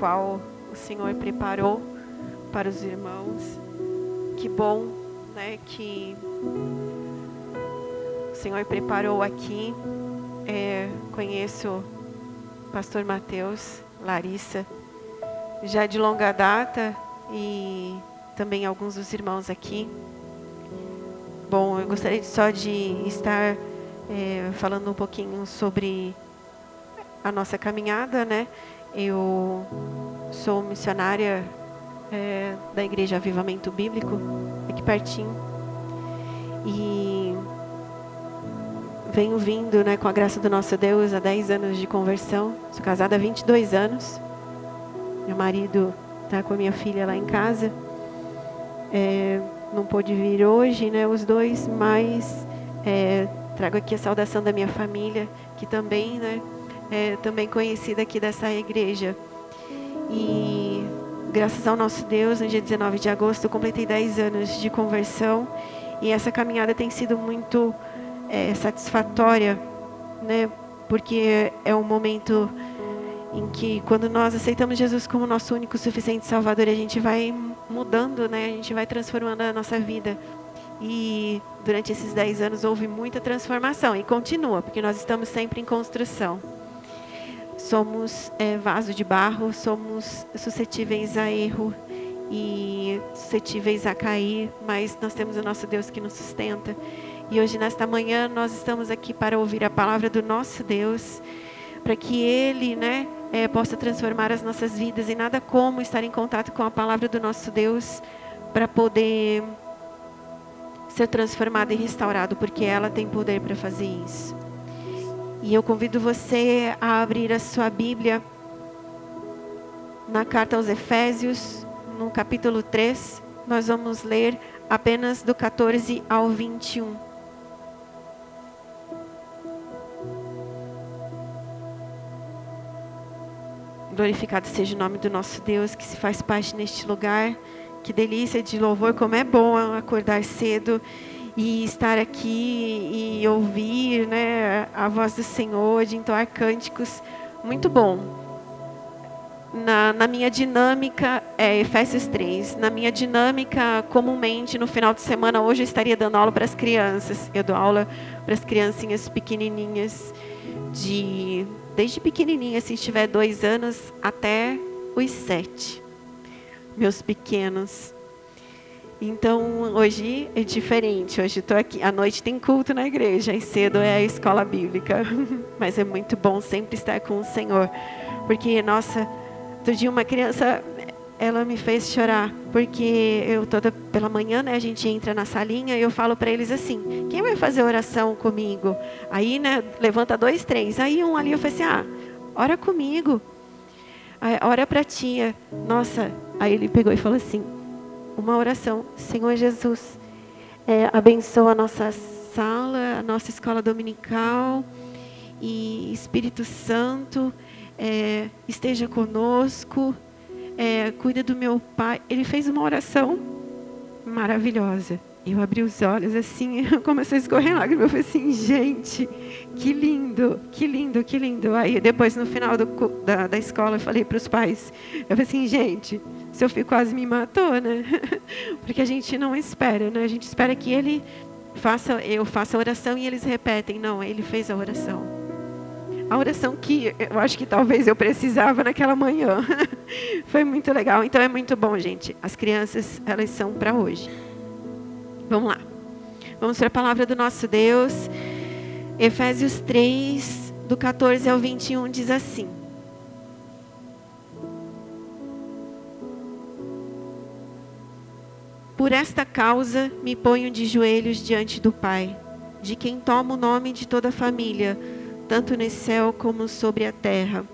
qual o Senhor preparou para os irmãos. Que bom, né, que o Senhor preparou aqui. É, conheço o pastor Mateus, Larissa, já de longa data e também alguns dos irmãos aqui. Bom, eu gostaria só de estar é, falando um pouquinho sobre a nossa caminhada, né? Eu sou missionária é, da Igreja Avivamento Bíblico, aqui pertinho. E venho vindo, né, com a graça do nosso Deus, há 10 anos de conversão. Sou casada há 22 anos. Meu marido está com a minha filha lá em casa. É, não pôde vir hoje, né, os dois, mas é, trago aqui a saudação da minha família, que também, né, é também conhecida aqui dessa igreja. E graças ao nosso Deus, no dia 19 de agosto, eu completei 10 anos de conversão e essa caminhada tem sido muito é, satisfatória, né? Porque é um momento em que, quando nós aceitamos Jesus como nosso único suficiente Salvador, a gente vai mudando, né? A gente vai transformando a nossa vida. E durante esses 10 anos houve muita transformação e continua, porque nós estamos sempre em construção somos é, vaso de barro, somos suscetíveis a erro e suscetíveis a cair, mas nós temos o nosso Deus que nos sustenta. E hoje, nesta manhã, nós estamos aqui para ouvir a palavra do nosso Deus, para que Ele, né, é, possa transformar as nossas vidas. E nada como estar em contato com a palavra do nosso Deus para poder ser transformado e restaurado, porque ela tem poder para fazer isso. E eu convido você a abrir a sua Bíblia na carta aos Efésios, no capítulo 3. Nós vamos ler apenas do 14 ao 21. Glorificado seja o nome do nosso Deus que se faz parte neste lugar. Que delícia de louvor, como é bom acordar cedo e estar aqui e ouvir né, a voz do Senhor, de entoar cânticos, muito bom. Na, na, minha dinâmica, é Efésios 3, na minha dinâmica, comumente, no final de semana, hoje eu estaria dando aula para as crianças. Eu dou aula para as criancinhas pequenininhas, de desde pequenininha, se tiver dois anos, até os sete. Meus pequenos. Então, hoje é diferente. Hoje estou aqui. À noite tem culto na igreja e cedo é a escola bíblica. Mas é muito bom sempre estar com o Senhor. Porque, nossa, outro dia uma criança, ela me fez chorar. Porque eu toda pela manhã, né, a gente entra na salinha e eu falo para eles assim: quem vai fazer oração comigo? Aí, né, levanta dois, três. Aí um ali eu falei assim: ah, ora comigo. Ora para tia. Nossa, aí ele pegou e falou assim: uma oração. Senhor Jesus, é, abençoa a nossa sala, a nossa escola dominical. E Espírito Santo, é, esteja conosco. É, cuida do meu pai. Ele fez uma oração maravilhosa. Eu abri os olhos assim, começou a escorrer lágrimas. Eu falei assim, gente, que lindo, que lindo, que lindo. Aí depois, no final do, da, da escola, eu falei para os pais, eu falei assim, gente, seu filho quase me matou, né? Porque a gente não espera, né? A gente espera que ele faça, eu faça a oração e eles repetem. Não, ele fez a oração. A oração que eu acho que talvez eu precisava naquela manhã. Foi muito legal. Então é muito bom, gente. As crianças, elas são para hoje. Vamos lá. Vamos para a palavra do nosso Deus. Efésios 3, do 14 ao 21, diz assim: Por esta causa me ponho de joelhos diante do Pai, de quem toma o nome de toda a família, tanto no céu como sobre a terra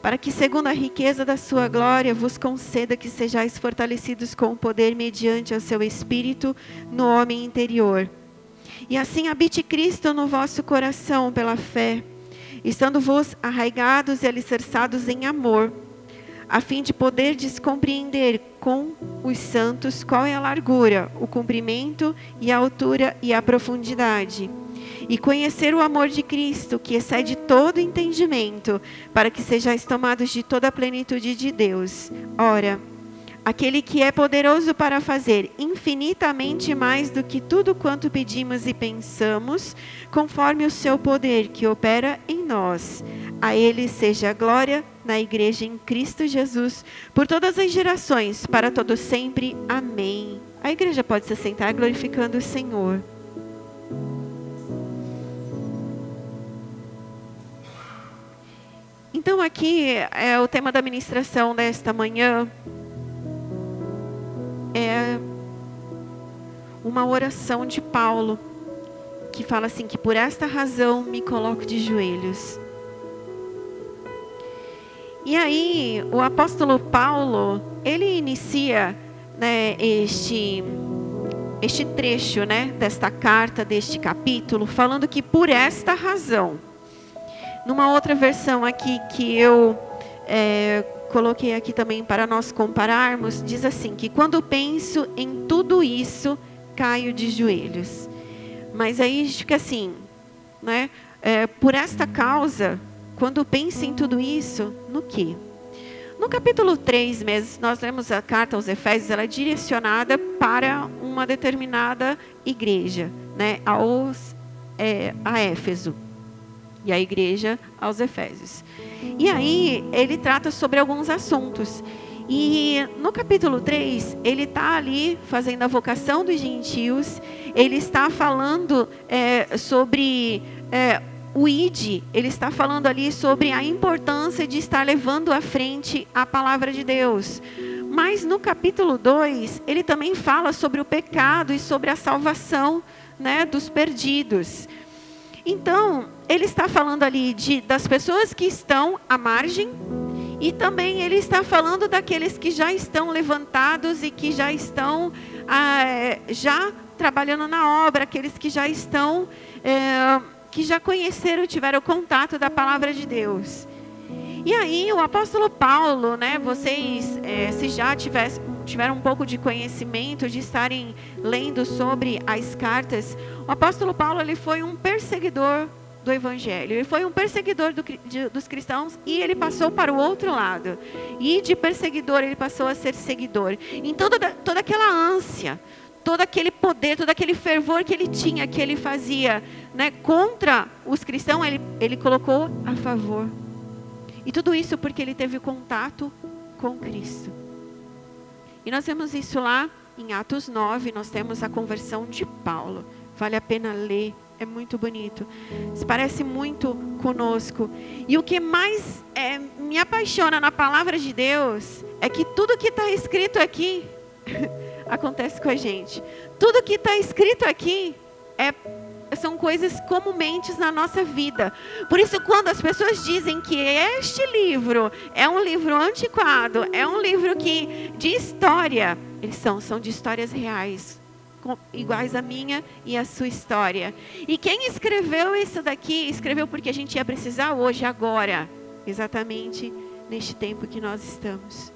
para que, segundo a riqueza da sua glória, vos conceda que sejais fortalecidos com o poder mediante o seu Espírito no homem interior. E assim habite Cristo no vosso coração pela fé, estando-vos arraigados e alicerçados em amor, a fim de poderdes compreender com os santos qual é a largura, o comprimento e a altura e a profundidade e conhecer o amor de Cristo, que excede todo entendimento, para que sejais tomados de toda a plenitude de Deus. Ora, aquele que é poderoso para fazer infinitamente mais do que tudo quanto pedimos e pensamos, conforme o seu poder que opera em nós. A ele seja a glória na igreja em Cristo Jesus, por todas as gerações, para todo sempre. Amém. A igreja pode se sentar glorificando o Senhor. Então aqui é o tema da ministração desta manhã é uma oração de Paulo que fala assim que por esta razão me coloco de joelhos. E aí o apóstolo Paulo ele inicia né, este este trecho né, desta carta, deste capítulo, falando que por esta razão. Numa outra versão aqui que eu é, coloquei aqui também para nós compararmos, diz assim: que quando penso em tudo isso, caio de joelhos. Mas aí fica assim, né? É, por esta causa, quando penso em tudo isso, no que? No capítulo 3 mesmo, nós lemos a carta aos Efésios, ela é direcionada para uma determinada igreja, né? Aos, é, a Éfeso e a igreja aos Efésios. E aí ele trata sobre alguns assuntos. E no capítulo 3, ele está ali fazendo a vocação dos gentios, ele está falando é, sobre é, o ID, ele está falando ali sobre a importância de estar levando à frente a palavra de Deus. Mas no capítulo 2, ele também fala sobre o pecado e sobre a salvação né, dos perdidos. Então, ele está falando ali de, das pessoas que estão à margem e também ele está falando daqueles que já estão levantados e que já estão ah, já trabalhando na obra, aqueles que já estão, é, que já conheceram, tiveram contato da palavra de Deus. E aí o apóstolo Paulo, né? Vocês, é, se já tivessem tiveram um pouco de conhecimento, de estarem lendo sobre as cartas, o apóstolo Paulo ele foi um perseguidor do evangelho. Ele foi um perseguidor do, de, dos cristãos e ele passou para o outro lado. E de perseguidor ele passou a ser seguidor. Então toda, toda aquela ânsia, todo aquele poder, todo aquele fervor que ele tinha, que ele fazia né, contra os cristãos, ele, ele colocou a favor. E tudo isso porque ele teve contato com Cristo. E nós vemos isso lá em Atos 9, nós temos a conversão de Paulo. Vale a pena ler, é muito bonito. Se parece muito conosco. E o que mais é, me apaixona na palavra de Deus é que tudo que está escrito aqui acontece com a gente. Tudo que está escrito aqui é são coisas comumente na nossa vida. Por isso, quando as pessoas dizem que este livro é um livro antiquado, é um livro que de história, eles são, são de histórias reais, iguais à minha e à sua história. E quem escreveu isso daqui, escreveu porque a gente ia precisar hoje, agora, exatamente neste tempo que nós estamos.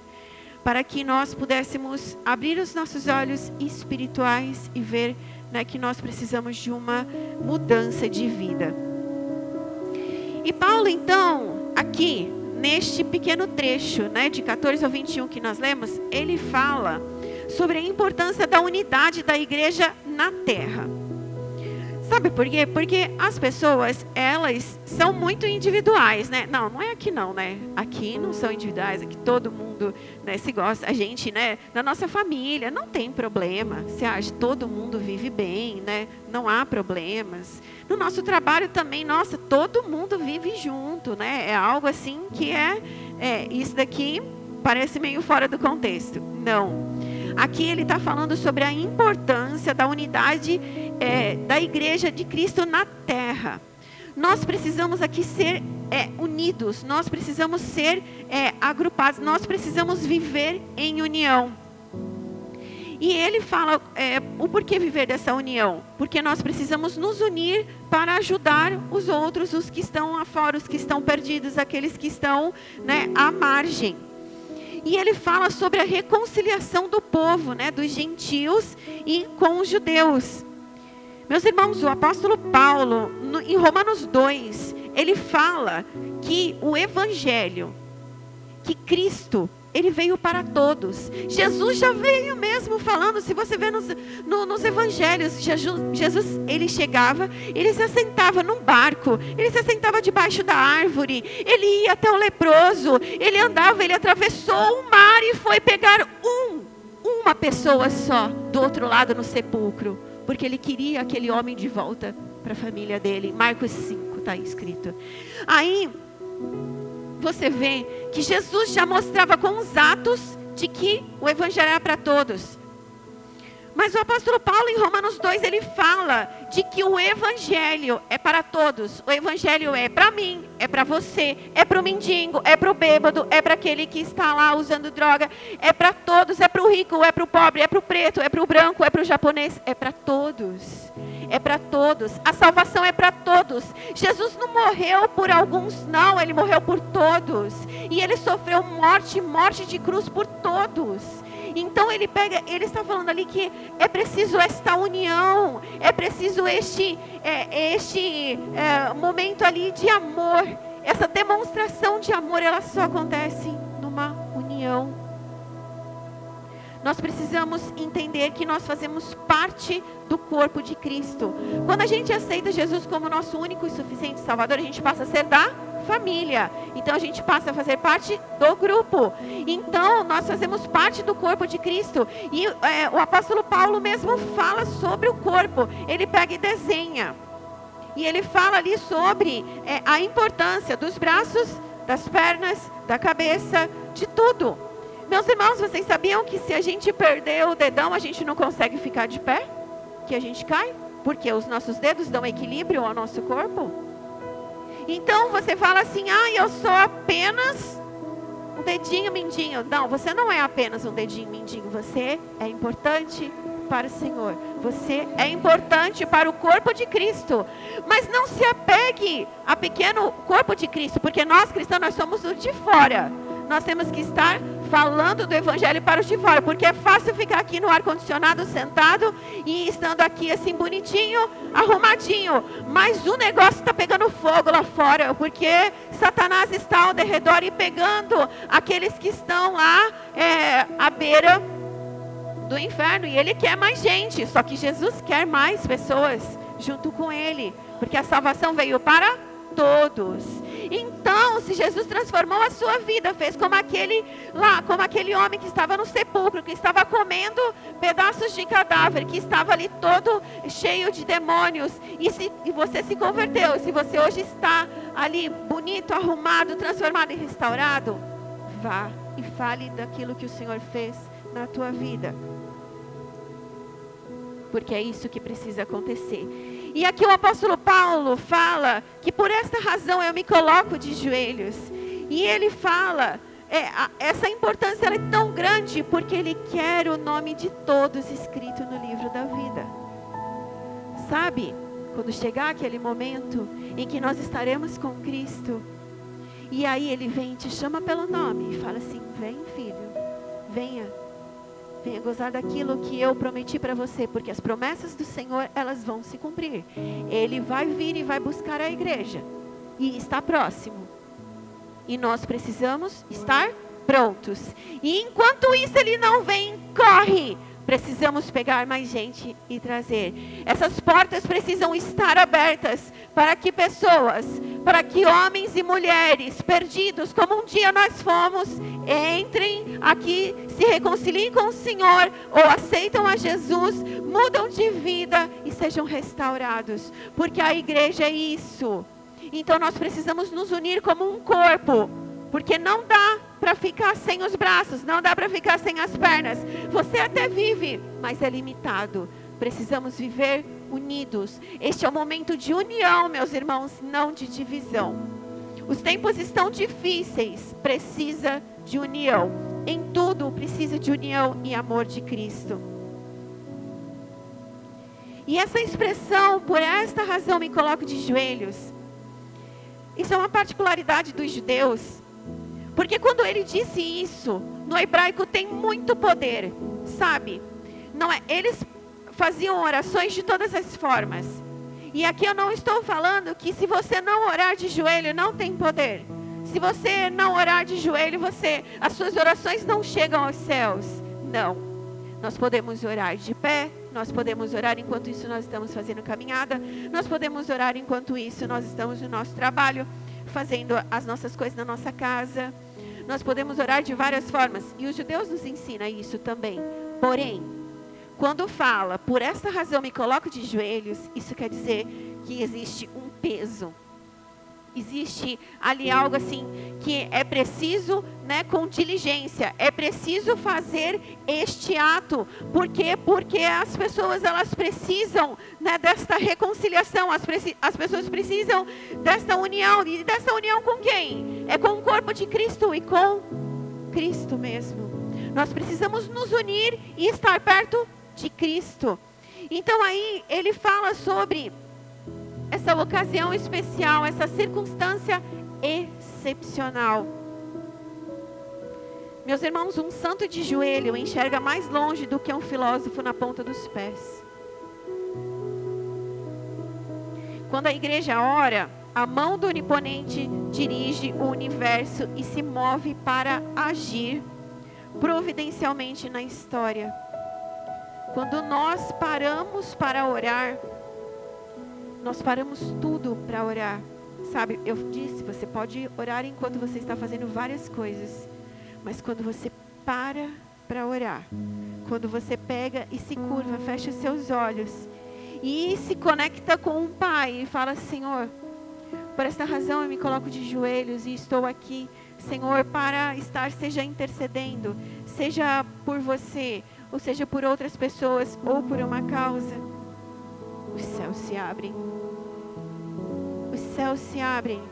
Para que nós pudéssemos abrir os nossos olhos espirituais e ver né, que nós precisamos de uma mudança de vida. E Paulo, então, aqui, neste pequeno trecho, né, de 14 ao 21 que nós lemos, ele fala sobre a importância da unidade da igreja na terra. Sabe por quê? Porque as pessoas, elas são muito individuais, né? Não, não é aqui não, né? Aqui não são individuais, aqui todo mundo né, se gosta. A gente, né, na nossa família, não tem problema. Você acha, todo mundo vive bem, né? Não há problemas. No nosso trabalho também, nossa, todo mundo vive junto, né? É algo assim que é, é isso daqui parece meio fora do contexto. Não. Aqui ele está falando sobre a importância da unidade é, da igreja de Cristo na terra. Nós precisamos aqui ser é, unidos, nós precisamos ser é, agrupados, nós precisamos viver em união. E ele fala é, o porquê viver dessa união? Porque nós precisamos nos unir para ajudar os outros, os que estão afora, os que estão perdidos, aqueles que estão né, à margem. E ele fala sobre a reconciliação do povo, né, dos gentios e com os judeus. Meus irmãos, o apóstolo Paulo, no, em Romanos 2, ele fala que o evangelho, que Cristo, ele veio para todos. Jesus já veio mesmo falando, se você vê nos, no, nos evangelhos, Jesus, Jesus, ele chegava, ele se assentava num barco, ele se assentava debaixo da árvore, ele ia até o leproso, ele andava, ele atravessou o mar e foi pegar um, uma pessoa só do outro lado no sepulcro porque ele queria aquele homem de volta para a família dele. Marcos 5 está escrito. Aí você vê que Jesus já mostrava com os atos de que o evangelho era para todos. Mas o apóstolo Paulo, em Romanos 2, ele fala de que o evangelho é para todos. O evangelho é para mim, é para você, é para o mendigo, é para o bêbado, é para aquele que está lá usando droga, é para todos, é para o rico, é para o pobre, é para o preto, é para o branco, é para o japonês, é para todos. É para todos. A salvação é para todos. Jesus não morreu por alguns, não, ele morreu por todos. E ele sofreu morte, morte de cruz por todos. Então ele pega, ele está falando ali que é preciso esta união, é preciso este, é, este é, momento ali de amor. Essa demonstração de amor, ela só acontece numa união. Nós precisamos entender que nós fazemos parte do corpo de Cristo. Quando a gente aceita Jesus como nosso único e suficiente Salvador, a gente passa a ser da família. Então a gente passa a fazer parte do grupo. Então nós fazemos parte do corpo de Cristo. E é, o apóstolo Paulo mesmo fala sobre o corpo. Ele pega e desenha. E ele fala ali sobre é, a importância dos braços, das pernas, da cabeça, de tudo. Meus irmãos, vocês sabiam que se a gente perder o dedão, a gente não consegue ficar de pé? Que a gente cai? Porque os nossos dedos dão equilíbrio ao nosso corpo? Então você fala assim: ah, eu sou apenas um dedinho mindinho. Não, você não é apenas um dedinho mindinho. Você é importante para o Senhor. Você é importante para o corpo de Cristo. Mas não se apegue a pequeno corpo de Cristo, porque nós cristãos nós somos o de fora. Nós temos que estar falando do evangelho para os de fora, porque é fácil ficar aqui no ar condicionado sentado e estando aqui assim bonitinho, arrumadinho, mas o negócio está pegando fogo lá fora, porque Satanás está ao derredor e pegando aqueles que estão lá é, à beira do inferno e ele quer mais gente, só que Jesus quer mais pessoas junto com ele, porque a salvação veio para todos. Então, se Jesus transformou a sua vida, fez como aquele lá, como aquele homem que estava no sepulcro, que estava comendo pedaços de cadáver, que estava ali todo cheio de demônios, e, se, e você se converteu, se você hoje está ali bonito, arrumado, transformado e restaurado, vá e fale daquilo que o Senhor fez na tua vida. Porque é isso que precisa acontecer. E aqui o apóstolo Paulo fala que por esta razão eu me coloco de joelhos. E ele fala, é, a, essa importância é tão grande porque ele quer o nome de todos escrito no livro da vida. Sabe, quando chegar aquele momento em que nós estaremos com Cristo, e aí ele vem, te chama pelo nome e fala assim: vem, filho, venha Venha gozar daquilo que eu prometi para você, porque as promessas do Senhor, elas vão se cumprir. Ele vai vir e vai buscar a igreja. E está próximo. E nós precisamos estar prontos. E enquanto isso ele não vem, corre Precisamos pegar mais gente e trazer. Essas portas precisam estar abertas para que pessoas, para que homens e mulheres perdidos, como um dia nós fomos, entrem aqui, se reconciliem com o Senhor ou aceitam a Jesus, mudam de vida e sejam restaurados. Porque a igreja é isso. Então nós precisamos nos unir como um corpo, porque não dá para ficar sem os braços, não dá para ficar sem as pernas. Você até vive, mas é limitado. Precisamos viver unidos. Este é o momento de união, meus irmãos, não de divisão. Os tempos estão difíceis, precisa de união. Em tudo precisa de união e amor de Cristo. E essa expressão, por esta razão me coloco de joelhos, isso é uma particularidade dos judeus. Porque quando ele disse isso, no hebraico tem muito poder, sabe? Não é, eles faziam orações de todas as formas. E aqui eu não estou falando que se você não orar de joelho não tem poder. Se você não orar de joelho, você as suas orações não chegam aos céus. Não. Nós podemos orar de pé, nós podemos orar enquanto isso nós estamos fazendo caminhada, nós podemos orar enquanto isso nós estamos no nosso trabalho, fazendo as nossas coisas na nossa casa. Nós podemos orar de várias formas e os judeus nos ensinam isso também. Porém, quando fala, por esta razão me coloco de joelhos, isso quer dizer que existe um peso. Existe ali algo assim que é preciso, né, com diligência, é preciso fazer este ato. Por quê? Porque as pessoas elas precisam, né, desta reconciliação, as, as pessoas precisam desta união e dessa união com quem? É com o corpo de Cristo e com Cristo mesmo. Nós precisamos nos unir e estar perto de Cristo. Então aí ele fala sobre essa ocasião especial, essa circunstância excepcional. Meus irmãos, um santo de joelho enxerga mais longe do que um filósofo na ponta dos pés. Quando a igreja ora, a mão do oniponente dirige o universo e se move para agir providencialmente na história. Quando nós paramos para orar, nós paramos tudo para orar. Sabe, eu disse, você pode orar enquanto você está fazendo várias coisas, mas quando você para para orar, quando você pega e se curva, fecha seus olhos e se conecta com o Pai e fala: Senhor, por esta razão eu me coloco de joelhos e estou aqui, Senhor, para estar, seja intercedendo, seja por você, ou seja por outras pessoas, ou por uma causa, os céus se abrem. Os céus se abrem.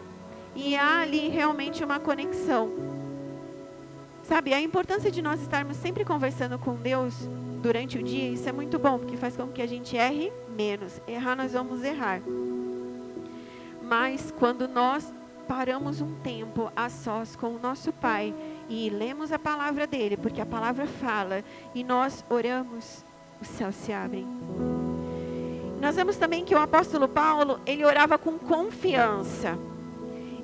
E há ali realmente uma conexão. Sabe, a importância de nós estarmos sempre conversando com Deus durante o dia, isso é muito bom, porque faz com que a gente erre menos. Errar, nós vamos errar. Mas quando nós paramos um tempo a sós com o nosso Pai e lemos a palavra dele, porque a palavra fala, e nós oramos, os céus se abrem. Nós vemos também que o apóstolo Paulo, ele orava com confiança.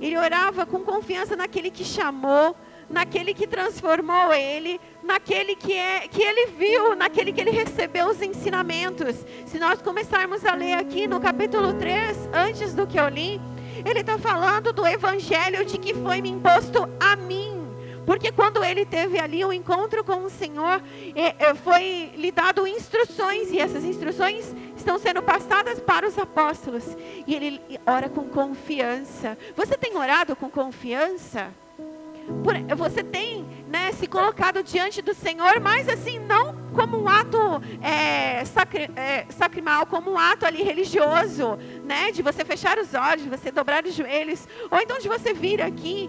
Ele orava com confiança naquele que chamou, naquele que transformou ele, naquele que, é, que ele viu, naquele que ele recebeu os ensinamentos. Se nós começarmos a ler aqui no capítulo 3, antes do que eu li, ele está falando do evangelho de que foi me imposto a mim. Porque quando ele teve ali o um encontro com o Senhor, é, é, foi lhe dado instruções, e essas instruções estão sendo passadas para os apóstolos. E ele ora com confiança. Você tem orado com confiança? você tem né, se colocado diante do Senhor, mas assim, não como um ato é, sacri, é, sacrimal, como um ato ali religioso, né, de você fechar os olhos, de você dobrar os joelhos, ou então de você vir aqui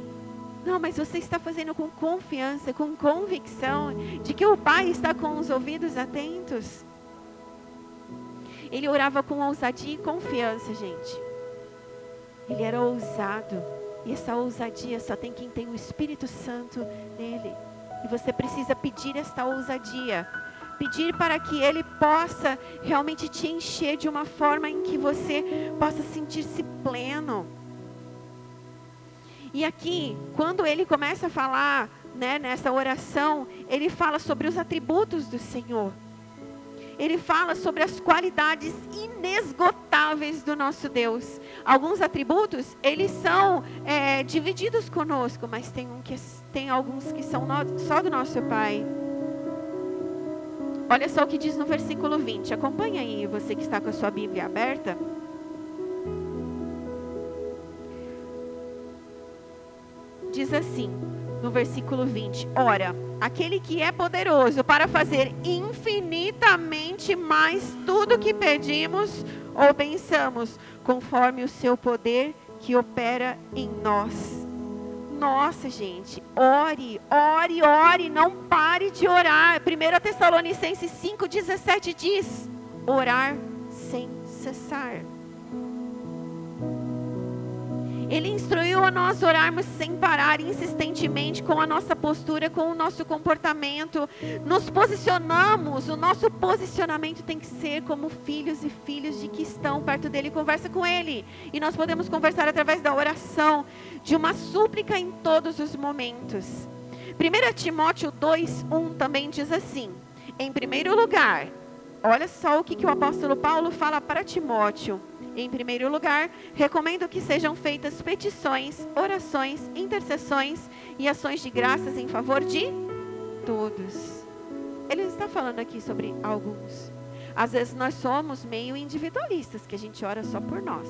não, mas você está fazendo com confiança, com convicção de que o Pai está com os ouvidos atentos. Ele orava com ousadia e confiança, gente. Ele era ousado. E essa ousadia só tem quem tem o Espírito Santo nele. E você precisa pedir esta ousadia. Pedir para que Ele possa realmente te encher de uma forma em que você possa sentir-se pleno. E aqui, quando ele começa a falar, né, nessa oração, ele fala sobre os atributos do Senhor. Ele fala sobre as qualidades inesgotáveis do nosso Deus. Alguns atributos, eles são é, divididos conosco, mas tem, um que, tem alguns que são no, só do nosso Pai. Olha só o que diz no versículo 20. Acompanha aí, você que está com a sua Bíblia aberta. diz assim, no versículo 20: Ora, aquele que é poderoso para fazer infinitamente mais tudo que pedimos ou pensamos, conforme o seu poder que opera em nós. Nossa, gente, ore, ore, ore, não pare de orar. 1 Tessalonicenses 5,17 diz: orar sem cessar. Ele instruiu a nós orarmos sem parar, insistentemente, com a nossa postura, com o nosso comportamento. Nos posicionamos, o nosso posicionamento tem que ser como filhos e filhas de que estão perto dele. Conversa com ele. E nós podemos conversar através da oração, de uma súplica em todos os momentos. 1 Timóteo 2:1 também diz assim: Em primeiro lugar, olha só o que, que o apóstolo Paulo fala para Timóteo. Em primeiro lugar, recomendo que sejam feitas petições, orações, intercessões e ações de graças em favor de todos. Ele está falando aqui sobre alguns. Às vezes nós somos meio individualistas, que a gente ora só por nós.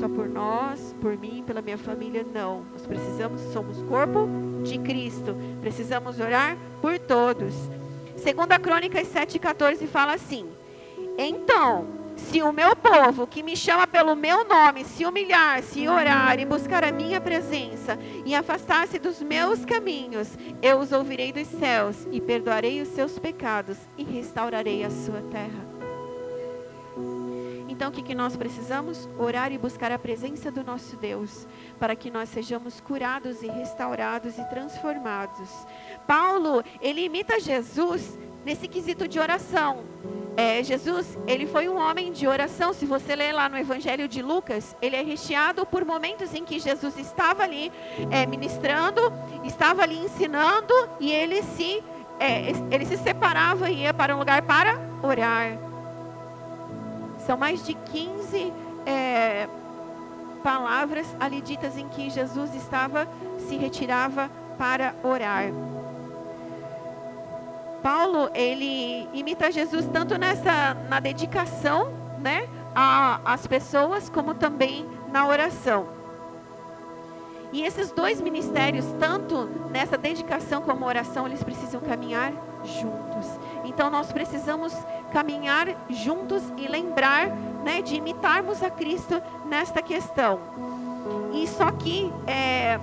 Só por nós, por mim, pela minha família, não. Nós precisamos, somos corpo de Cristo. Precisamos orar por todos. Segunda Crônicas 7,14 fala assim: Então, se o meu povo, que me chama pelo meu nome, se humilhar, se orar e buscar a minha presença e afastar-se dos meus caminhos, eu os ouvirei dos céus e perdoarei os seus pecados e restaurarei a sua terra. Então, o que, que nós precisamos? Orar e buscar a presença do nosso Deus, para que nós sejamos curados e restaurados e transformados. Paulo, ele imita Jesus nesse quesito de oração. É, Jesus, ele foi um homem de oração. Se você ler lá no Evangelho de Lucas, ele é recheado por momentos em que Jesus estava ali é, ministrando, estava ali ensinando e ele se, é, ele se separava e ia para um lugar para orar. São mais de 15 é, palavras ali ditas em que Jesus estava, se retirava para orar. Paulo, ele imita Jesus tanto nessa, na dedicação, né, às pessoas, como também na oração. E esses dois ministérios, tanto nessa dedicação como oração, eles precisam caminhar juntos. Então nós precisamos caminhar juntos e lembrar né, de imitarmos a Cristo nesta questão. E só que é,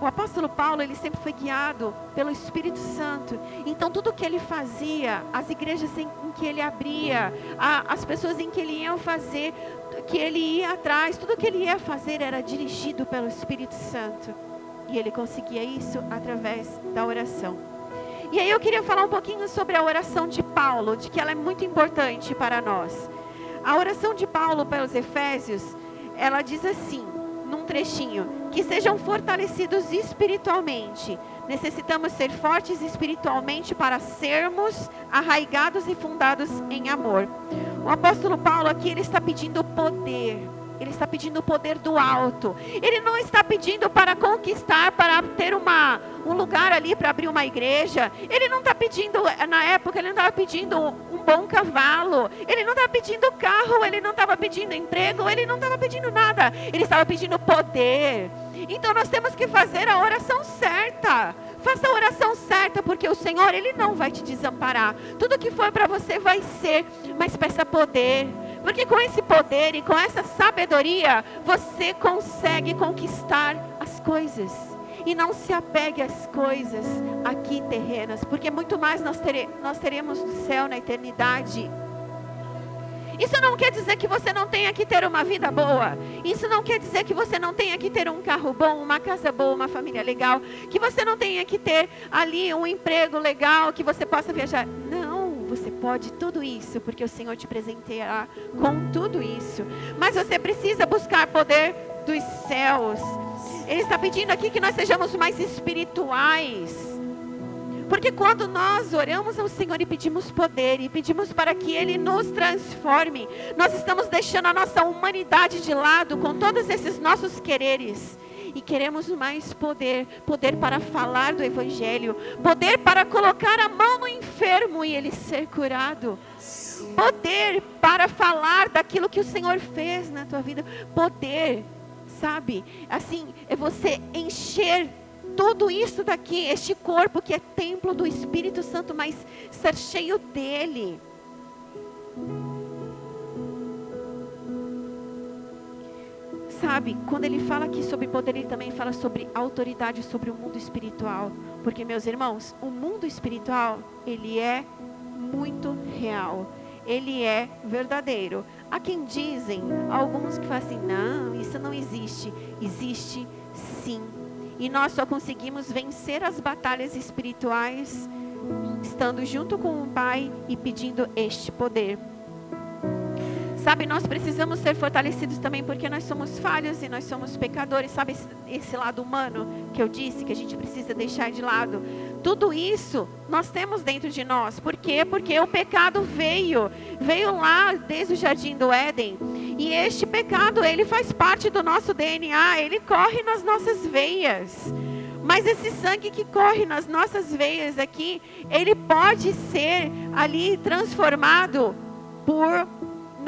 o apóstolo Paulo ele sempre foi guiado pelo Espírito Santo. Então tudo que ele fazia, as igrejas em, que ele abria, a, as pessoas em que ele ia fazer, que ele ia atrás, tudo que ele ia fazer era dirigido pelo Espírito Santo. E ele conseguia isso através da oração. E aí eu queria falar um pouquinho sobre a oração de Paulo, de que ela é muito importante para nós. A oração de Paulo para os Efésios, ela diz assim, num trechinho, que sejam fortalecidos espiritualmente. Necessitamos ser fortes espiritualmente para sermos arraigados e fundados em amor. O apóstolo Paulo aqui ele está pedindo poder ele está pedindo o poder do alto. Ele não está pedindo para conquistar, para ter uma, um lugar ali para abrir uma igreja. Ele não está pedindo, na época, ele não estava pedindo bom cavalo. Ele não estava pedindo carro. Ele não estava pedindo emprego. Ele não estava pedindo nada. Ele estava pedindo poder. Então nós temos que fazer a oração certa. Faça a oração certa, porque o Senhor, Ele não vai te desamparar. Tudo que for para você vai ser, mas peça poder porque com esse poder e com essa sabedoria, você consegue conquistar as coisas. E não se apegue às coisas aqui terrenas, porque muito mais nós, tere, nós teremos no céu na eternidade. Isso não quer dizer que você não tenha que ter uma vida boa. Isso não quer dizer que você não tenha que ter um carro bom, uma casa boa, uma família legal. Que você não tenha que ter ali um emprego legal, que você possa viajar. Não você pode tudo isso, porque o Senhor te presenteará com tudo isso. Mas você precisa buscar poder dos céus. Ele está pedindo aqui que nós sejamos mais espirituais. Porque quando nós oramos ao Senhor e pedimos poder e pedimos para que Ele nos transforme, nós estamos deixando a nossa humanidade de lado com todos esses nossos quereres e queremos mais poder poder para falar do Evangelho, poder para colocar a mão no enfermo e ele ser curado. Poder para falar daquilo que o Senhor fez na tua vida. Poder, sabe? Assim, é você encher tudo isso daqui, este corpo que é templo do Espírito Santo, mas ser cheio dele. sabe, quando ele fala aqui sobre poder, ele também fala sobre autoridade sobre o mundo espiritual. Porque, meus irmãos, o mundo espiritual, ele é muito real. Ele é verdadeiro. Há quem dizem, alguns que falam assim, não, isso não existe. Existe sim. E nós só conseguimos vencer as batalhas espirituais estando junto com o Pai e pedindo este poder. Sabe, nós precisamos ser fortalecidos também porque nós somos falhos e nós somos pecadores. Sabe esse, esse, lado humano que eu disse que a gente precisa deixar de lado? Tudo isso nós temos dentro de nós. Por quê? Porque o pecado veio, veio lá desde o jardim do Éden. E este pecado, ele faz parte do nosso DNA, ele corre nas nossas veias. Mas esse sangue que corre nas nossas veias aqui, ele pode ser ali transformado por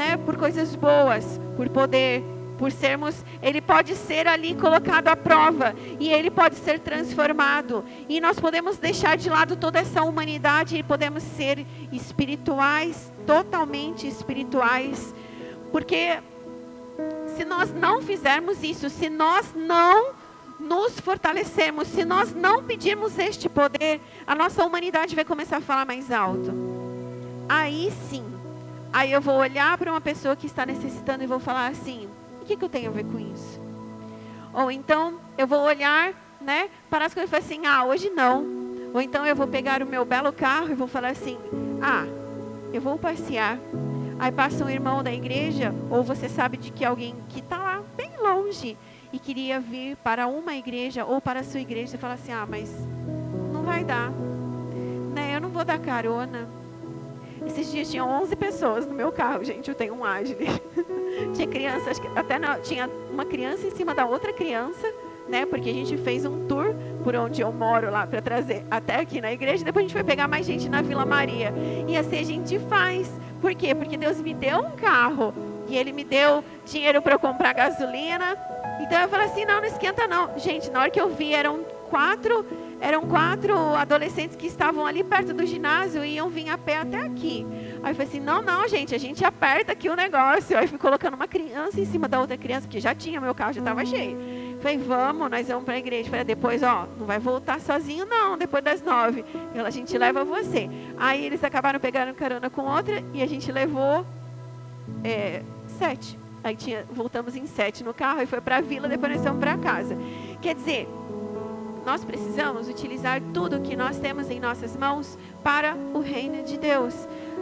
né, por coisas boas, por poder, por sermos, ele pode ser ali colocado à prova e ele pode ser transformado. E nós podemos deixar de lado toda essa humanidade e podemos ser espirituais, totalmente espirituais, porque se nós não fizermos isso, se nós não nos fortalecermos, se nós não pedirmos este poder, a nossa humanidade vai começar a falar mais alto. Aí sim, Aí eu vou olhar para uma pessoa que está necessitando e vou falar assim: que, que eu tenho a ver com isso? Ou então eu vou olhar né, para as coisas e falar assim: ah, hoje não. Ou então eu vou pegar o meu belo carro e vou falar assim: ah, eu vou passear. Aí passa um irmão da igreja, ou você sabe de que alguém que está lá bem longe e queria vir para uma igreja ou para a sua igreja e fala assim: ah, mas não vai dar. Né, eu não vou dar carona esses dias tinha 11 pessoas no meu carro, gente. Eu tenho um Agile. tinha crianças, até não, tinha uma criança em cima da outra criança, né? Porque a gente fez um tour por onde eu moro lá para trazer até aqui na igreja. Depois a gente foi pegar mais gente na Vila Maria. E assim a gente faz. Por quê? Porque Deus me deu um carro e Ele me deu dinheiro para eu comprar gasolina. Então eu falei assim: não, não esquenta não. Gente, na hora que eu vi, eram quatro eram quatro adolescentes que estavam ali perto do ginásio e iam vir a pé até aqui. Aí eu falei assim: não, não, gente, a gente aperta aqui o negócio. Aí fui colocando uma criança em cima da outra criança, porque já tinha, meu carro já estava cheio. Falei, vamos, nós vamos para a igreja. Falei, depois, ó, não vai voltar sozinho, não, depois das nove. A gente leva você. Aí eles acabaram pegando carona com outra e a gente levou é, sete. Aí tinha, voltamos em sete no carro e foi para a vila, depois nós fomos para casa. Quer dizer, nós precisamos utilizar tudo que nós temos em nossas mãos para o reino de Deus.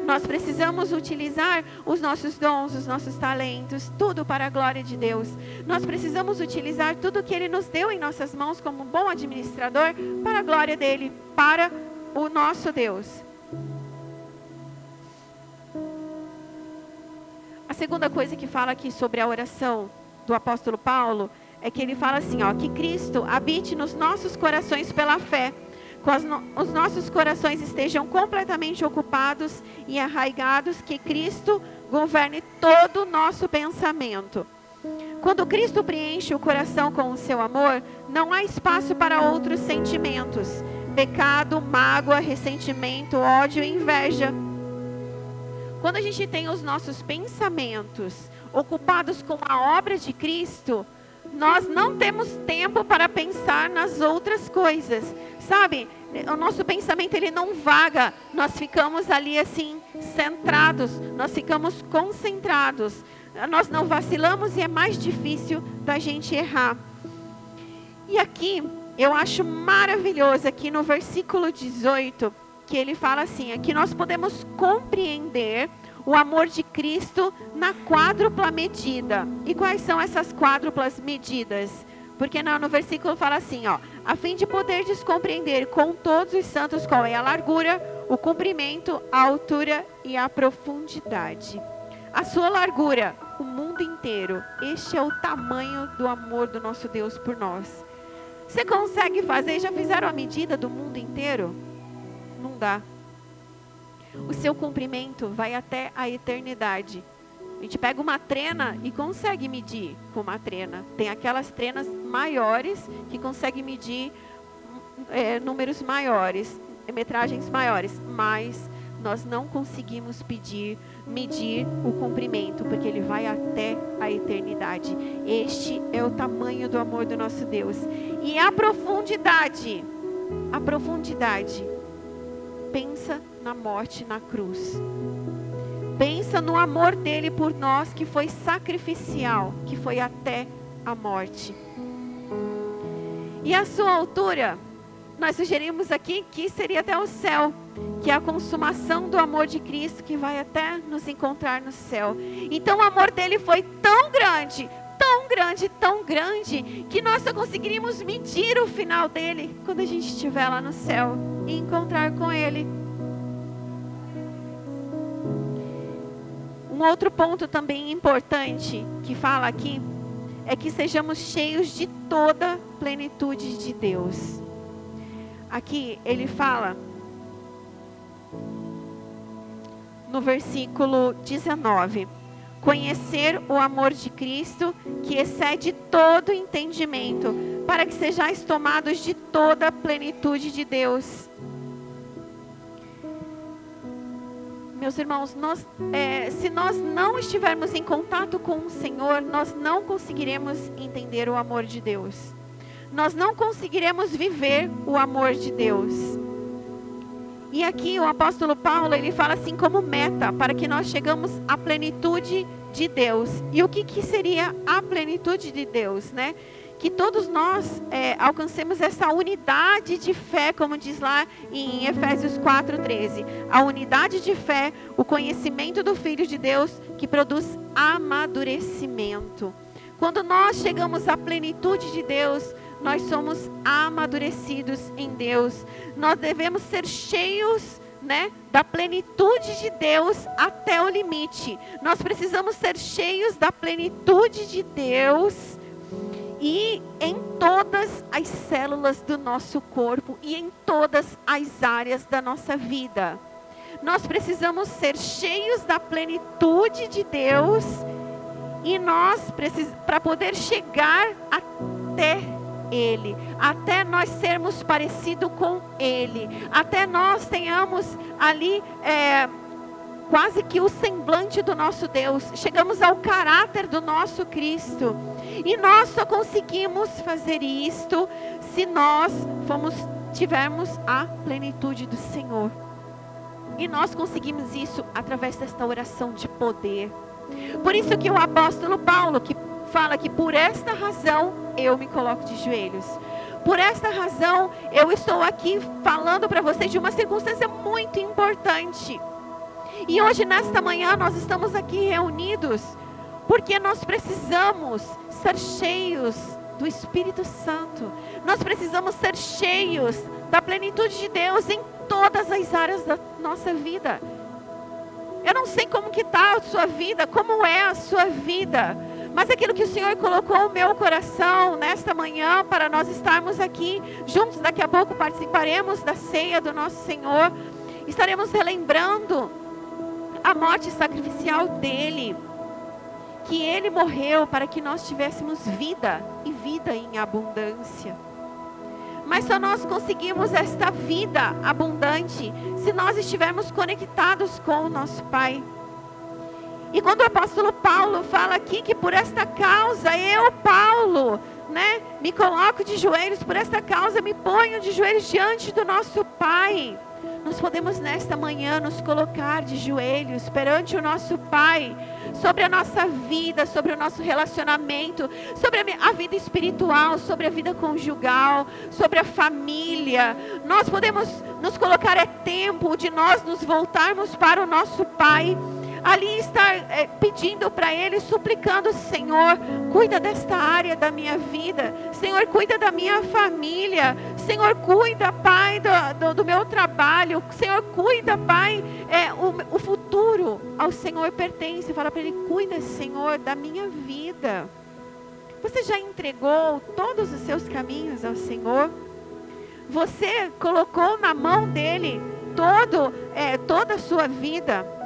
Nós precisamos utilizar os nossos dons, os nossos talentos, tudo para a glória de Deus. Nós precisamos utilizar tudo que Ele nos deu em nossas mãos como bom administrador para a glória dele, para o nosso Deus. A segunda coisa que fala aqui sobre a oração do apóstolo Paulo é que ele fala assim, ó, que Cristo habite nos nossos corações pela fé, que os nossos corações estejam completamente ocupados e arraigados, que Cristo governe todo o nosso pensamento. Quando Cristo preenche o coração com o seu amor, não há espaço para outros sentimentos: pecado, mágoa, ressentimento, ódio e inveja. Quando a gente tem os nossos pensamentos ocupados com a obra de Cristo, nós não temos tempo para pensar nas outras coisas. Sabe? O nosso pensamento ele não vaga. Nós ficamos ali assim centrados, nós ficamos concentrados. Nós não vacilamos e é mais difícil da gente errar. E aqui eu acho maravilhoso aqui no versículo 18 que ele fala assim, aqui nós podemos compreender o amor de Cristo na quádrupla medida. E quais são essas quádruplas medidas? Porque no, no versículo fala assim, ó, a fim de poder descompreender com todos os santos qual é a largura, o comprimento, a altura e a profundidade. A sua largura, o mundo inteiro. Este é o tamanho do amor do nosso Deus por nós. Você consegue fazer? Já fizeram a medida do mundo inteiro? Não dá o seu cumprimento vai até a eternidade. A gente pega uma trena e consegue medir com uma trena. Tem aquelas trenas maiores que conseguem medir é, números maiores, metragens maiores, mas nós não conseguimos pedir, medir o comprimento, porque ele vai até a eternidade. Este é o tamanho do amor do nosso Deus. E a profundidade, a profundidade, pensa na morte na cruz. Pensa no amor dele por nós que foi sacrificial, que foi até a morte. E a sua altura, nós sugerimos aqui que seria até o céu, que é a consumação do amor de Cristo que vai até nos encontrar no céu. Então o amor dele foi tão grande, tão grande, tão grande, que nós só conseguiríamos medir o final dele quando a gente estiver lá no céu e encontrar com ele. Um outro ponto também importante que fala aqui é que sejamos cheios de toda plenitude de Deus. Aqui ele fala no versículo 19: Conhecer o amor de Cristo que excede todo entendimento, para que sejais tomados de toda a plenitude de Deus. Meus irmãos, nós, é, se nós não estivermos em contato com o Senhor, nós não conseguiremos entender o amor de Deus. Nós não conseguiremos viver o amor de Deus. E aqui o apóstolo Paulo, ele fala assim como meta, para que nós chegamos à plenitude de Deus. E o que, que seria a plenitude de Deus, né? Que todos nós é, alcancemos essa unidade de fé, como diz lá em Efésios 4,13. A unidade de fé, o conhecimento do Filho de Deus, que produz amadurecimento. Quando nós chegamos à plenitude de Deus, nós somos amadurecidos em Deus. Nós devemos ser cheios né, da plenitude de Deus até o limite. Nós precisamos ser cheios da plenitude de Deus e em todas as células do nosso corpo e em todas as áreas da nossa vida. Nós precisamos ser cheios da plenitude de Deus e nós precisamos para poder chegar até ele, até nós sermos parecidos com Ele, até nós tenhamos ali é, quase que o semblante do nosso Deus, chegamos ao caráter do nosso Cristo. E nós só conseguimos fazer isto se nós fomos, tivermos a plenitude do Senhor. E nós conseguimos isso através desta oração de poder. Por isso que o apóstolo Paulo, que fala que por esta razão eu me coloco de joelhos. Por esta razão eu estou aqui falando para vocês de uma circunstância muito importante. E hoje, nesta manhã, nós estamos aqui reunidos porque nós precisamos ser cheios do Espírito Santo. Nós precisamos ser cheios da plenitude de Deus em todas as áreas da nossa vida. Eu não sei como que está a sua vida, como é a sua vida, mas aquilo que o Senhor colocou no meu coração nesta manhã para nós estarmos aqui juntos, daqui a pouco participaremos da ceia do nosso Senhor, estaremos relembrando a morte sacrificial dele, que ele morreu para que nós tivéssemos vida e vida em abundância. Mas só nós conseguimos esta vida abundante se nós estivermos conectados com o nosso Pai. E quando o apóstolo Paulo fala aqui que por esta causa eu, Paulo, né, me coloco de joelhos, por esta causa me ponho de joelhos diante do nosso Pai. Nós podemos nesta manhã nos colocar de joelhos perante o nosso Pai, sobre a nossa vida, sobre o nosso relacionamento, sobre a vida espiritual, sobre a vida conjugal, sobre a família. Nós podemos nos colocar, é tempo de nós nos voltarmos para o nosso Pai ali estar é, pedindo para Ele, suplicando: Senhor, cuida desta área da minha vida, Senhor, cuida da minha família, Senhor, cuida, Pai, do, do, do meu trabalho, Senhor, cuida, Pai, é, o, o futuro ao Senhor pertence. Fala para Ele: cuida, Senhor, da minha vida. Você já entregou todos os seus caminhos ao Senhor? Você colocou na mão dele todo, é, toda a sua vida?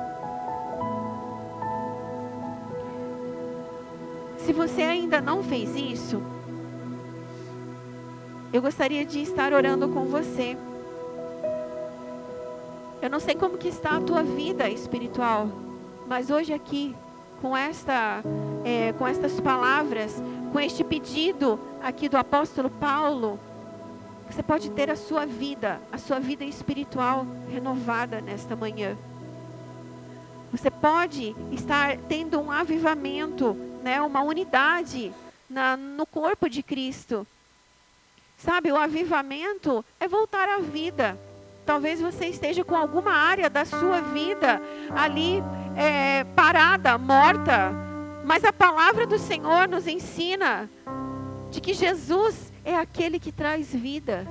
Se você ainda não fez isso, eu gostaria de estar orando com você. Eu não sei como que está a tua vida espiritual, mas hoje aqui, com esta, é, com estas palavras, com este pedido aqui do apóstolo Paulo, você pode ter a sua vida, a sua vida espiritual renovada nesta manhã. Você pode estar tendo um avivamento né, uma unidade na, no corpo de Cristo. Sabe, o avivamento é voltar à vida. Talvez você esteja com alguma área da sua vida ali é, parada, morta. Mas a palavra do Senhor nos ensina de que Jesus é aquele que traz vida.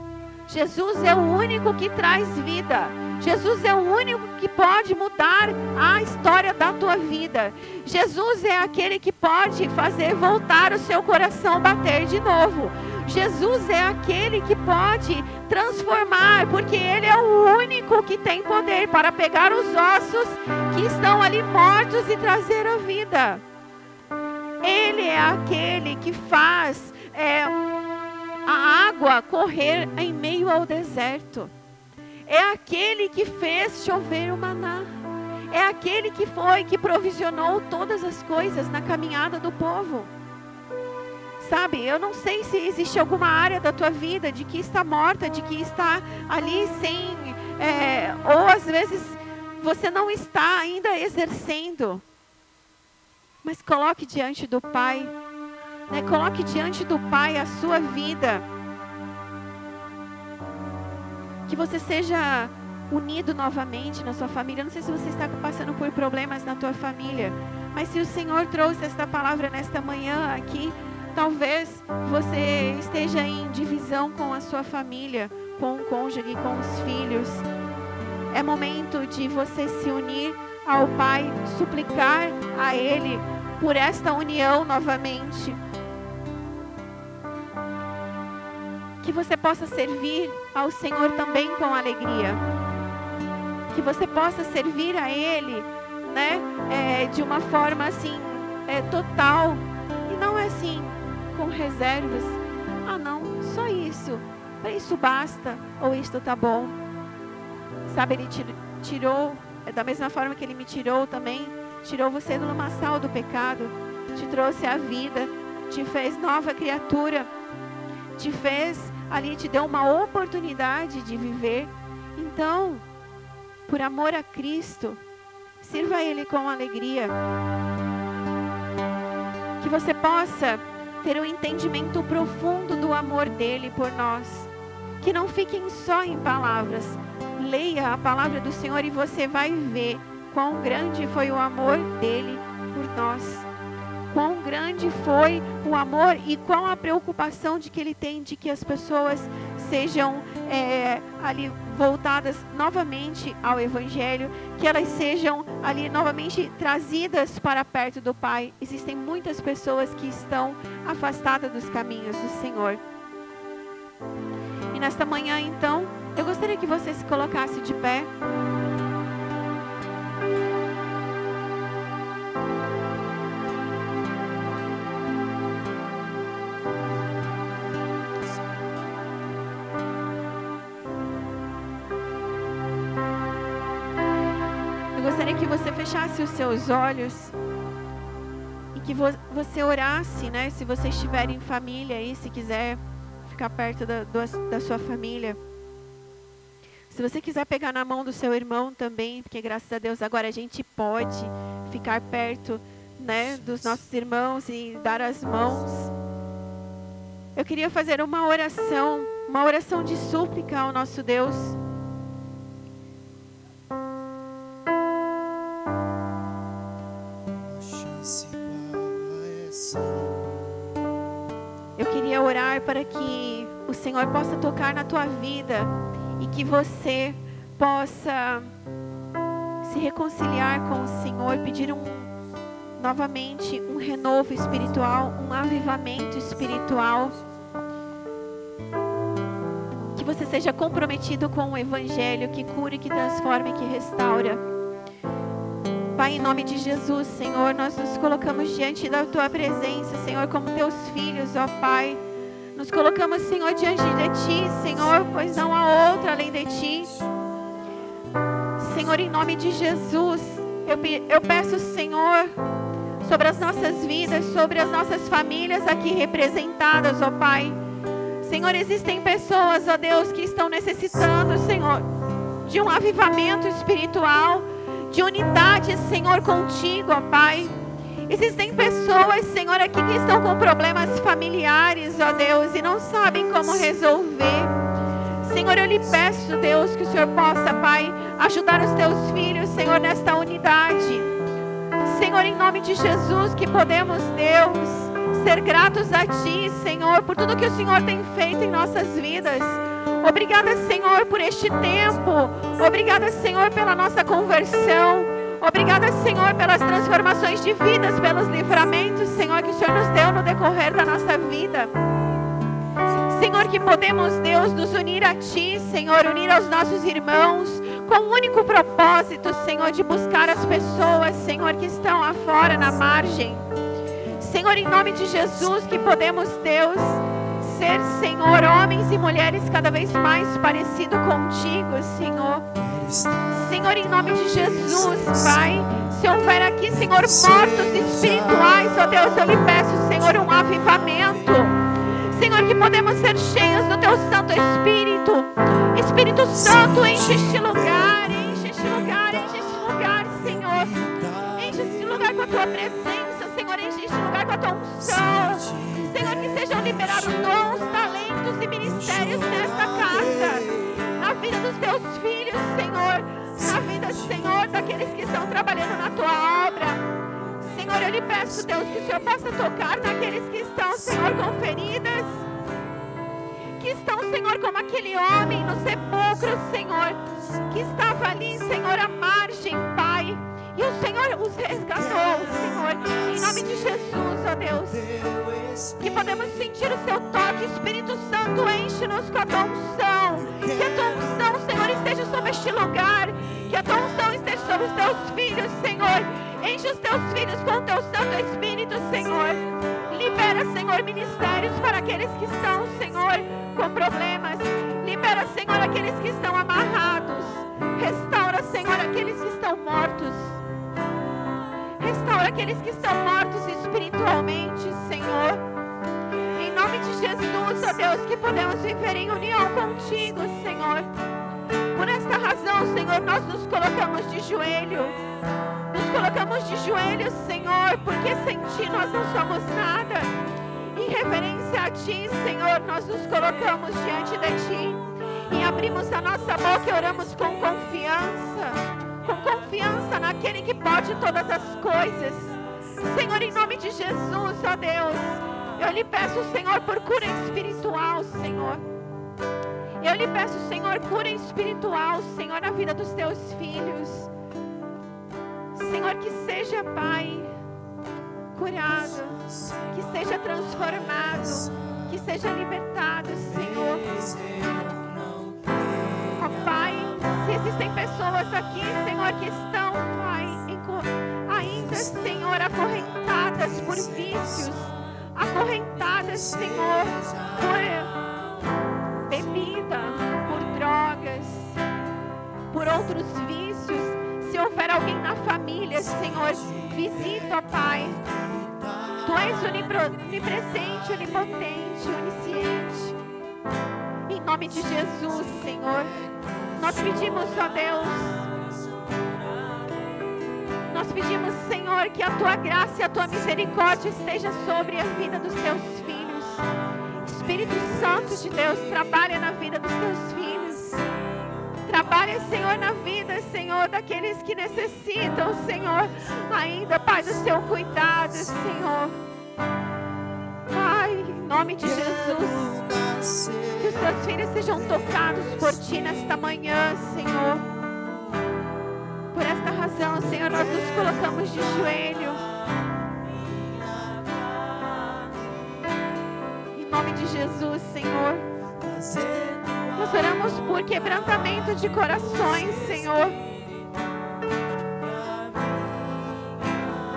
Jesus é o único que traz vida. Jesus é o único que pode mudar a história da tua vida. Jesus é aquele que pode fazer voltar o seu coração bater de novo. Jesus é aquele que pode transformar, porque Ele é o único que tem poder para pegar os ossos que estão ali mortos e trazer a vida. Ele é aquele que faz água correr em meio ao deserto. É aquele que fez chover o maná. É aquele que foi que provisionou todas as coisas na caminhada do povo. Sabe, eu não sei se existe alguma área da tua vida de que está morta, de que está ali sem. É, ou às vezes você não está ainda exercendo. Mas coloque diante do Pai. Né? Coloque diante do Pai a sua vida. Que você seja unido novamente na sua família. Não sei se você está passando por problemas na tua família. Mas se o Senhor trouxe esta palavra nesta manhã aqui Talvez você esteja em divisão com a sua família, com o cônjuge, com os filhos. É momento de você se unir ao Pai, suplicar a Ele por esta união novamente. Que você possa servir ao Senhor também com alegria. Que você possa servir a Ele, né, é, de uma forma assim, é, total. E não é assim, com reservas. Ah, não, só isso. Para isso basta, ou isto tá bom. Sabe, ele tirou, é da mesma forma que ele me tirou também, tirou você do lamaçal do pecado, te trouxe a vida, te fez nova criatura, te fez ali, te deu uma oportunidade de viver. Então, por amor a Cristo, sirva Ele com alegria. Que você possa ter um entendimento profundo do amor dele por nós. Que não fiquem só em palavras. Leia a palavra do Senhor e você vai ver quão grande foi o amor dele por nós. Quão grande foi o amor e qual a preocupação de que ele tem de que as pessoas sejam é, ali voltadas novamente ao Evangelho, que elas sejam ali novamente trazidas para perto do Pai. Existem muitas pessoas que estão afastadas dos caminhos do Senhor. E nesta manhã, então, eu gostaria que você se colocasse de pé. Os seus olhos e que vo você orasse, né? Se você estiver em família aí, se quiser ficar perto da, do, da sua família. Se você quiser pegar na mão do seu irmão também, porque graças a Deus agora a gente pode ficar perto, né, dos nossos irmãos e dar as mãos. Eu queria fazer uma oração, uma oração de súplica ao nosso Deus. Senhor possa tocar na tua vida e que você possa se reconciliar com o Senhor, pedir um novamente um renovo espiritual, um avivamento espiritual. Que você seja comprometido com o evangelho que cura, que transforma e que restaura. Pai, em nome de Jesus, Senhor, nós nos colocamos diante da tua presença, Senhor, como teus filhos, ó Pai. Nos colocamos, Senhor, diante de Ti, Senhor, pois não há outra além de Ti. Senhor, em nome de Jesus, eu, eu peço, Senhor, sobre as nossas vidas, sobre as nossas famílias aqui representadas, ó Pai. Senhor, existem pessoas, ó Deus, que estão necessitando, Senhor, de um avivamento espiritual, de unidade, Senhor, contigo, ó Pai. Existem pessoas, Senhor, aqui que estão com problemas familiares, ó Deus, e não sabem como resolver. Senhor, eu lhe peço, Deus, que o Senhor possa, Pai, ajudar os teus filhos, Senhor, nesta unidade. Senhor, em nome de Jesus, que podemos, Deus, ser gratos a Ti, Senhor, por tudo que o Senhor tem feito em nossas vidas. Obrigada, Senhor, por este tempo. Obrigada, Senhor, pela nossa conversão. Obrigada, Senhor, pelas transformações de vidas, pelos livramentos, Senhor, que o Senhor nos deu no decorrer da nossa vida. Senhor, que podemos, Deus, nos unir a Ti, Senhor, unir aos nossos irmãos, com o único propósito, Senhor, de buscar as pessoas, Senhor, que estão lá fora, na margem. Senhor, em nome de Jesus, que podemos, Deus, ser, Senhor, homens e mulheres cada vez mais parecidos contigo, Senhor. Senhor, em nome de Jesus, Pai, se houver aqui, Senhor, mortos espirituais, ó Deus, eu lhe peço, Senhor, um avivamento. Senhor, que podemos ser cheios do Teu Santo Espírito. Espírito Santo, enche este lugar, enche este lugar, enche este lugar, Senhor. Enche este lugar com a Tua presença, Senhor, enche este lugar com a Tua unção. Senhor, que sejam liberados dons, talentos e ministérios nesta casa, vida dos Teus filhos, Senhor, na vida, Senhor, daqueles que estão trabalhando na Tua obra. Senhor, eu lhe peço, Deus, que o Senhor possa tocar naqueles que estão, Senhor, com feridas. Que estão, Senhor, como aquele homem no sepulcro, Senhor, que estava ali, Senhor, à margem, Pai. E o Senhor os resgatou, Senhor, em nome de Jesus, ó Deus. Que podemos sentir o seu toque, Espírito Santo, enche-nos com a tua unção. Que a tua unção, Senhor, esteja sobre este lugar. Que a tua unção esteja sobre os teus filhos, Senhor Enche os teus filhos com o teu Santo Espírito, Senhor. Libera, Senhor, ministérios para aqueles que estão, Senhor, com problemas. Libera, Senhor, aqueles que estão amarrados. Restaura, Senhor, aqueles que estão mortos. Restaura aqueles que estão mortos espiritualmente, Senhor. Em nome de Jesus, ó Deus, que podemos viver em união contigo, Senhor. Por esta razão, Senhor, nós nos colocamos de joelho nos colocamos de joelhos, Senhor, porque sem Ti nós não somos nada. Em reverência a Ti, Senhor, nós nos colocamos diante de Ti e abrimos a nossa boca e oramos com confiança, com confiança naquele que pode todas as coisas. Senhor, em nome de Jesus, ó Deus, eu lhe peço, Senhor, por cura espiritual, Senhor. Eu lhe peço, Senhor, cura espiritual, Senhor, na vida dos teus filhos. Senhor, que seja, Pai, curado, que seja transformado, que seja libertado, Senhor. Pai, se existem pessoas aqui, Senhor, que estão, Pai, ainda, Senhor, acorrentadas por vícios, acorrentadas, Senhor, por bebida, por drogas, por outros vícios houver alguém na família, Senhor, visita, Pai. Tu és onipresente, onipotente, onisciente. Em nome de Jesus, Senhor, nós pedimos, ó Deus, nós pedimos, Senhor, que a tua graça e a tua misericórdia esteja sobre a vida dos teus filhos. Espírito Santo de Deus, trabalha na vida dos teus filhos. Trabalha, Senhor, na vida, Senhor, daqueles que necessitam, Senhor, ainda, Pai, do seu cuidado, Senhor. Pai, em nome de Jesus, que os teus filhos sejam tocados por Ti nesta manhã, Senhor. Por esta razão, Senhor, nós nos colocamos de joelho. Em nome de Jesus, Senhor. Nós oramos por quebrantamento de corações, Senhor.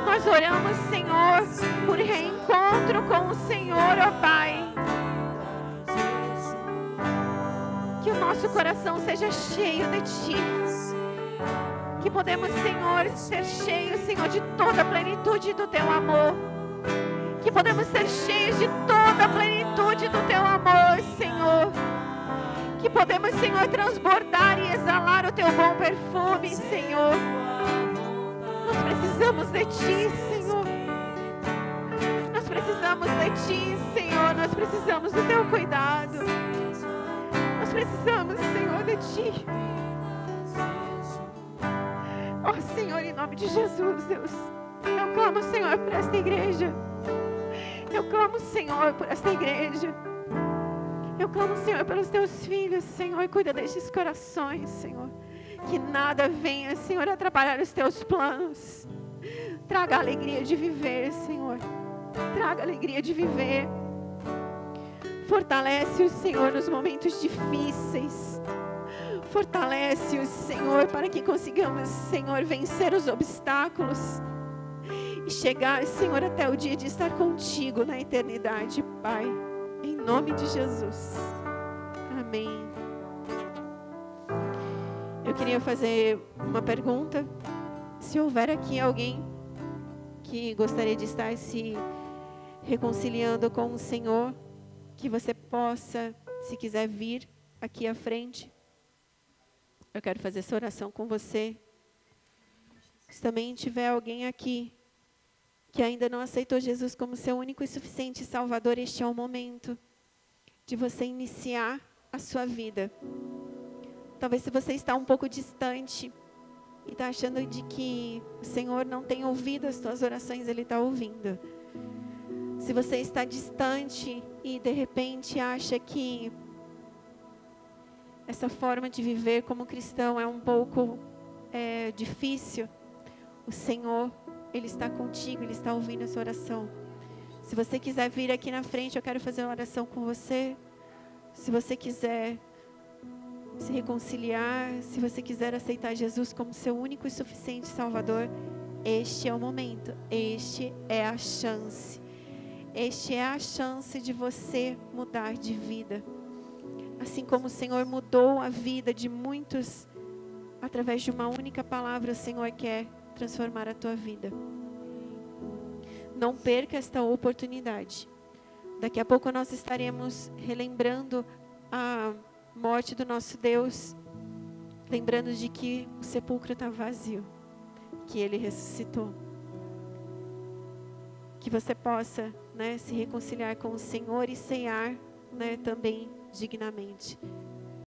Nós oramos, Senhor, por reencontro com o Senhor, ó Pai. o nosso coração seja cheio de Ti. Que podemos, Senhor, ser cheios, Senhor, de toda a plenitude do Teu amor. Que podemos ser cheios de toda a plenitude do Teu amor, Senhor. Que podemos, Senhor, transbordar e exalar o Teu bom perfume, Senhor. Nós precisamos de Ti, Senhor. Nós precisamos de Ti, Senhor. Nós precisamos do Teu cuidado. Precisamos, Senhor, de ti. Ó oh, Senhor, em nome de Jesus, Deus. Eu clamo, Senhor, por esta igreja. Eu clamo, Senhor, por esta igreja. Eu clamo, Senhor, pelos teus filhos, Senhor. Cuida destes corações, Senhor. Que nada venha, Senhor, atrapalhar os teus planos. Traga a alegria de viver, Senhor. Traga a alegria de viver. Fortalece o Senhor nos momentos difíceis. Fortalece o Senhor para que consigamos, Senhor, vencer os obstáculos e chegar, Senhor, até o dia de estar contigo na eternidade, Pai. Em nome de Jesus. Amém. Eu queria fazer uma pergunta. Se houver aqui alguém que gostaria de estar se reconciliando com o Senhor, que você possa, se quiser vir aqui à frente. Eu quero fazer essa oração com você. Se também tiver alguém aqui que ainda não aceitou Jesus como seu único e suficiente Salvador, este é o momento de você iniciar a sua vida. Talvez se você está um pouco distante e está achando de que o Senhor não tem ouvido as suas orações, Ele está ouvindo. Se você está distante e de repente acha que essa forma de viver como cristão é um pouco é, difícil, o Senhor ele está contigo, Ele está ouvindo a sua oração. Se você quiser vir aqui na frente, eu quero fazer uma oração com você. Se você quiser se reconciliar, se você quiser aceitar Jesus como seu único e suficiente Salvador, este é o momento, este é a chance. Este é a chance de você mudar de vida. Assim como o Senhor mudou a vida de muitos através de uma única palavra, o Senhor quer transformar a tua vida. Não perca esta oportunidade. Daqui a pouco nós estaremos relembrando a morte do nosso Deus, lembrando de que o sepulcro está vazio, que ele ressuscitou. Que você possa né, se reconciliar com o Senhor e ceiar né, também dignamente.